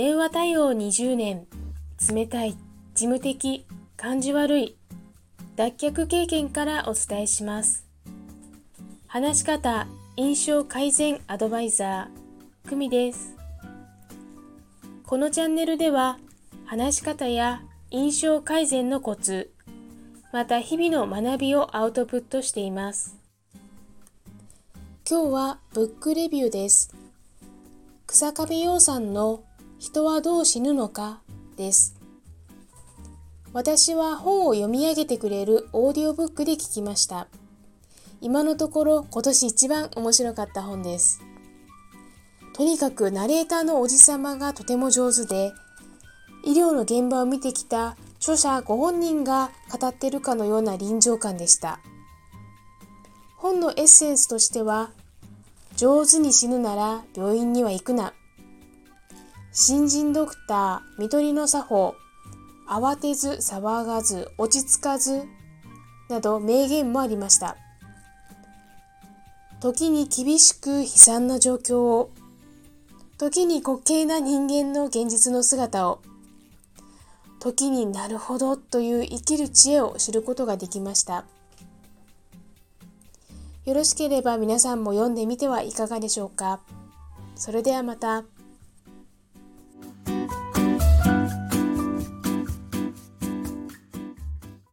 電話対応20年。冷たい。事務的。感じ悪い。脱却経験からお伝えします。話し方。印象改善アドバイザー。久美です。このチャンネルでは話し方や印象改善のコツ。また日々の学びをアウトプットしています。今日はブックレビューです。草壁陽さんの人はどう死ぬのかです。私は本を読み上げてくれるオーディオブックで聞きました。今のところ今年一番面白かった本です。とにかくナレーターのおじさまがとても上手で医療の現場を見てきた著者ご本人が語ってるかのような臨場感でした。本のエッセンスとしては上手に死ぬなら病院には行くな。新人ドクター、見取りの作法、慌てず騒がず落ち着かずなど名言もありました。時に厳しく悲惨な状況を、時に滑稽な人間の現実の姿を、時になるほどという生きる知恵を知ることができました。よろしければ皆さんも読んでみてはいかがでしょうか。それではまた。